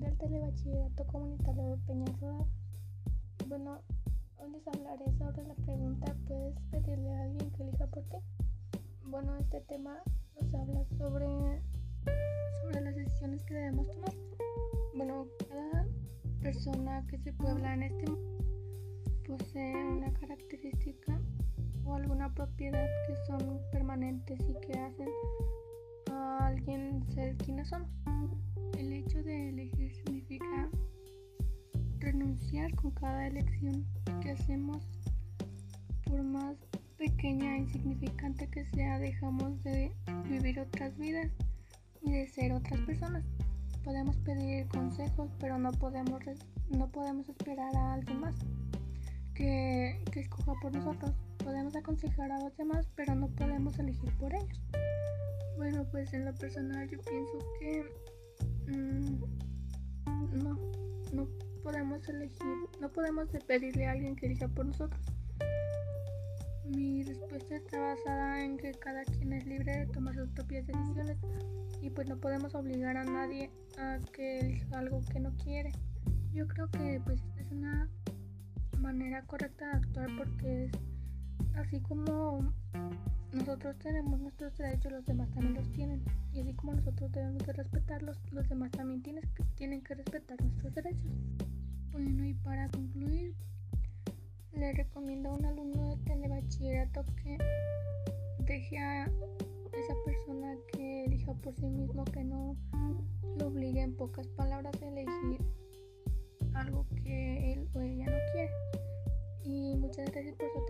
del telebachillerato comunitario de Peñas Bueno, hoy les hablaré sobre la pregunta ¿puedes pedirle a alguien que elija por ti? Bueno, este tema nos habla sobre, sobre las decisiones que debemos tomar. Bueno, cada persona que se puebla en este mundo posee una característica o alguna propiedad que son permanentes y que hacen El hecho de elegir significa renunciar con cada elección que hacemos, por más pequeña e insignificante que sea, dejamos de vivir otras vidas y de ser otras personas. Podemos pedir consejos, pero no podemos, no podemos esperar a alguien más que, que escoja por nosotros. Podemos aconsejar a los demás, pero no podemos elegir por ellos. Pues en lo personal yo pienso que mm, no, no podemos elegir, no podemos pedirle a alguien que elija por nosotros. Mi respuesta está basada en que cada quien es libre de tomar sus propias decisiones y pues no podemos obligar a nadie a que elija algo que no quiere. Yo creo que pues esta es una manera correcta de actuar porque es así como nosotros tenemos nuestros derechos, los demás también los tienen. Y así como nosotros debemos de respetarlos, los demás también tienen que, tienen que respetar nuestros derechos. Bueno, y para concluir, le recomiendo a un alumno de telebachillerato que deje a esa persona que elija por sí mismo, que no lo obligue en pocas palabras a elegir algo que él o ella no quiere. Y muchas gracias por su.